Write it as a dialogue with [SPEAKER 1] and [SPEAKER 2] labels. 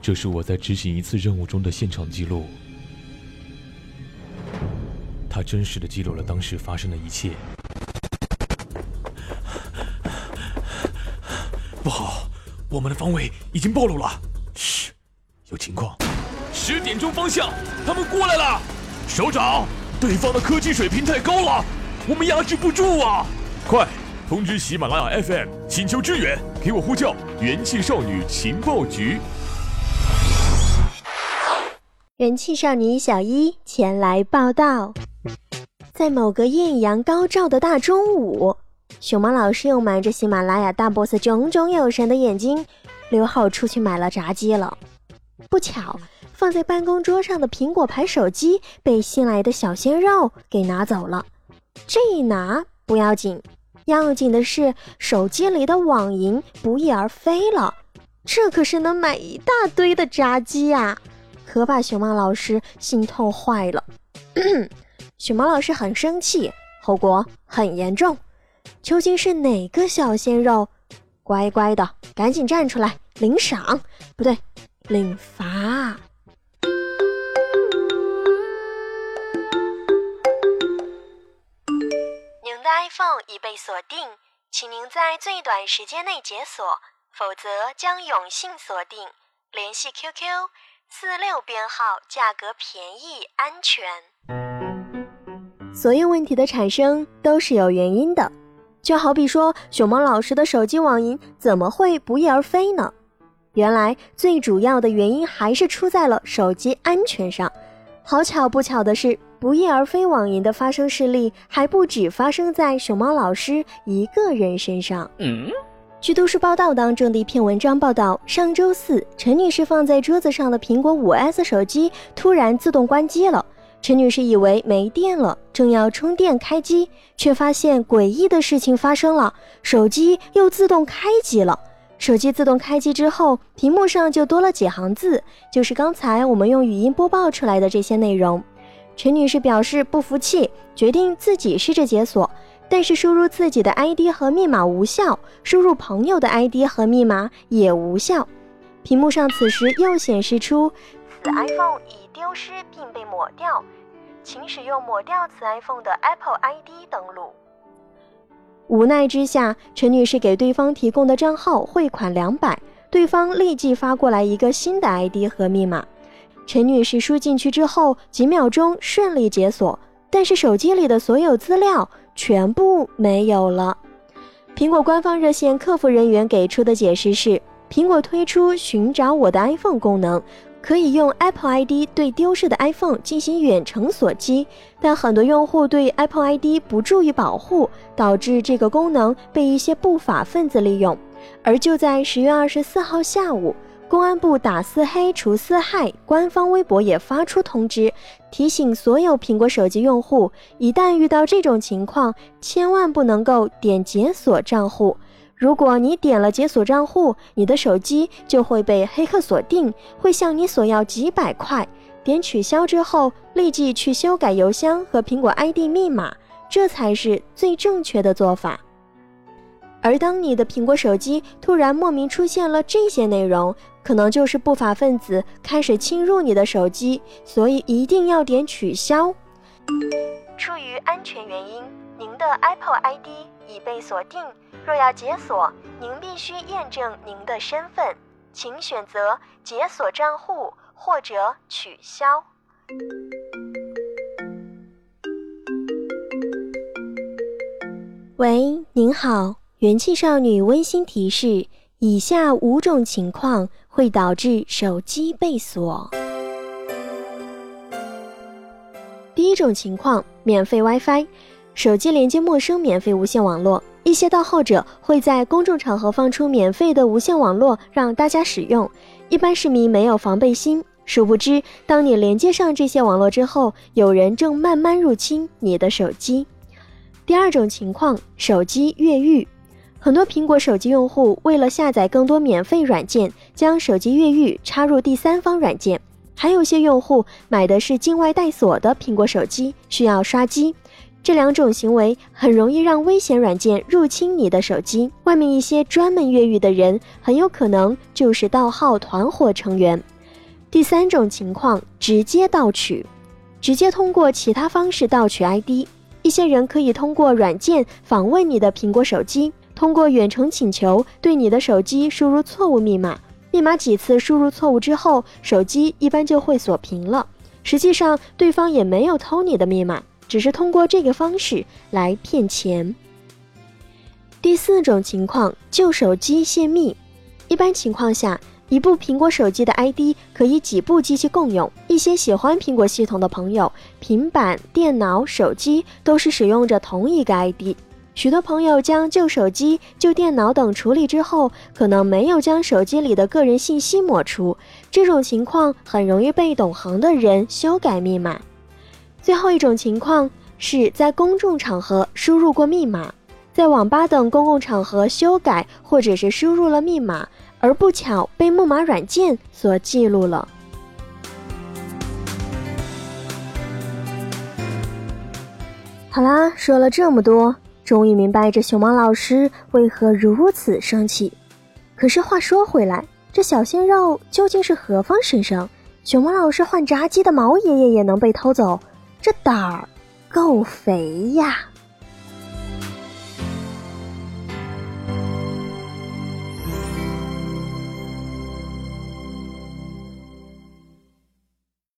[SPEAKER 1] 这是我在执行一次任务中的现场记录，他真实的记录了当时发生的一切。不好，我们的方位已经暴露了。嘘，有情况。十点钟方向，他们过来了。首长，对方的科技水平太高了，我们压制不住啊！快通知喜马拉雅 FM，请求支援，给我呼叫元气少女情报局。
[SPEAKER 2] 元气少女小一前来报道，在某个艳阳高照的大中午。熊猫老师又瞒着喜马拉雅大 boss 炯炯有神的眼睛，刘浩出去买了炸鸡了。不巧，放在办公桌上的苹果牌手机被新来的小鲜肉给拿走了。这一拿不要紧，要紧的是手机里的网银不翼而飞了。这可是能买一大堆的炸鸡呀，可把熊猫老师心痛坏了。熊猫老师很生气，后果很严重。究竟是哪个小鲜肉？乖乖的，赶紧站出来领赏，不对，领罚。您的 iPhone 已被锁定，请您在最短时间内解锁，否则将永信锁定。联系 QQ 四六编号，价格便宜，安全。所有问题的产生都是有原因的。就好比说，熊猫老师的手机网银怎么会不翼而飞呢？原来最主要的原因还是出在了手机安全上。好巧不巧的是，不翼而飞网银的发生事例还不止发生在熊猫老师一个人身上。嗯，据都市报道当中的一篇文章报道，上周四，陈女士放在桌子上的苹果五 S 手机突然自动关机了。陈女士以为没电了，正要充电开机，却发现诡异的事情发生了，手机又自动开机了。手机自动开机之后，屏幕上就多了几行字，就是刚才我们用语音播报出来的这些内容。陈女士表示不服气，决定自己试着解锁，但是输入自己的 ID 和密码无效，输入朋友的 ID 和密码也无效。屏幕上此时又显示出此 iPhone 已。丢失并被抹掉，请使用抹掉此 iPhone 的 Apple ID 登录。无奈之下，陈女士给对方提供的账号汇款两百，对方立即发过来一个新的 ID 和密码。陈女士输进去之后，几秒钟顺利解锁，但是手机里的所有资料全部没有了。苹果官方热线客服人员给出的解释是：苹果推出寻找我的 iPhone 功能。可以用 Apple ID 对丢失的 iPhone 进行远程锁机，但很多用户对 Apple ID 不注意保护，导致这个功能被一些不法分子利用。而就在十月二十四号下午，公安部打四黑除四害官方微博也发出通知，提醒所有苹果手机用户，一旦遇到这种情况，千万不能够点解锁账户。如果你点了解锁账户，你的手机就会被黑客锁定，会向你索要几百块。点取消之后，立即去修改邮箱和苹果 ID 密码，这才是最正确的做法。而当你的苹果手机突然莫名出现了这些内容，可能就是不法分子开始侵入你的手机，所以一定要点取消。出于安全原因，您的 Apple ID 已被锁定。若要解锁，您必须验证您的身份，请选择解锁账户或者取消。喂，您好，元气少女温馨提示：以下五种情况会导致手机被锁。第一种情况，免费 WiFi，手机连接陌生免费无线网络。一些盗号者会在公众场合放出免费的无线网络让大家使用，一般市民没有防备心，殊不知，当你连接上这些网络之后，有人正慢慢入侵你的手机。第二种情况，手机越狱，很多苹果手机用户为了下载更多免费软件，将手机越狱插入第三方软件，还有些用户买的是境外带锁的苹果手机，需要刷机。这两种行为很容易让危险软件入侵你的手机。外面一些专门越狱的人，很有可能就是盗号团伙成员。第三种情况，直接盗取，直接通过其他方式盗取 ID。一些人可以通过软件访问你的苹果手机，通过远程请求对你的手机输入错误密码。密码几次输入错误之后，手机一般就会锁屏了。实际上，对方也没有偷你的密码。只是通过这个方式来骗钱。第四种情况，旧手机泄密。一般情况下，一部苹果手机的 ID 可以几部机器共用。一些喜欢苹果系统的朋友，平板电脑、手机都是使用着同一个 ID。许多朋友将旧手机、旧电脑等处理之后，可能没有将手机里的个人信息抹除。这种情况很容易被懂行的人修改密码。最后一种情况是在公众场合输入过密码，在网吧等公共场合修改或者是输入了密码，而不巧被木马软件所记录了。好啦，说了这么多，终于明白这熊猫老师为何如此生气。可是话说回来，这小鲜肉究竟是何方神圣？熊猫老师换炸鸡的毛爷爷也能被偷走？这胆儿够肥呀！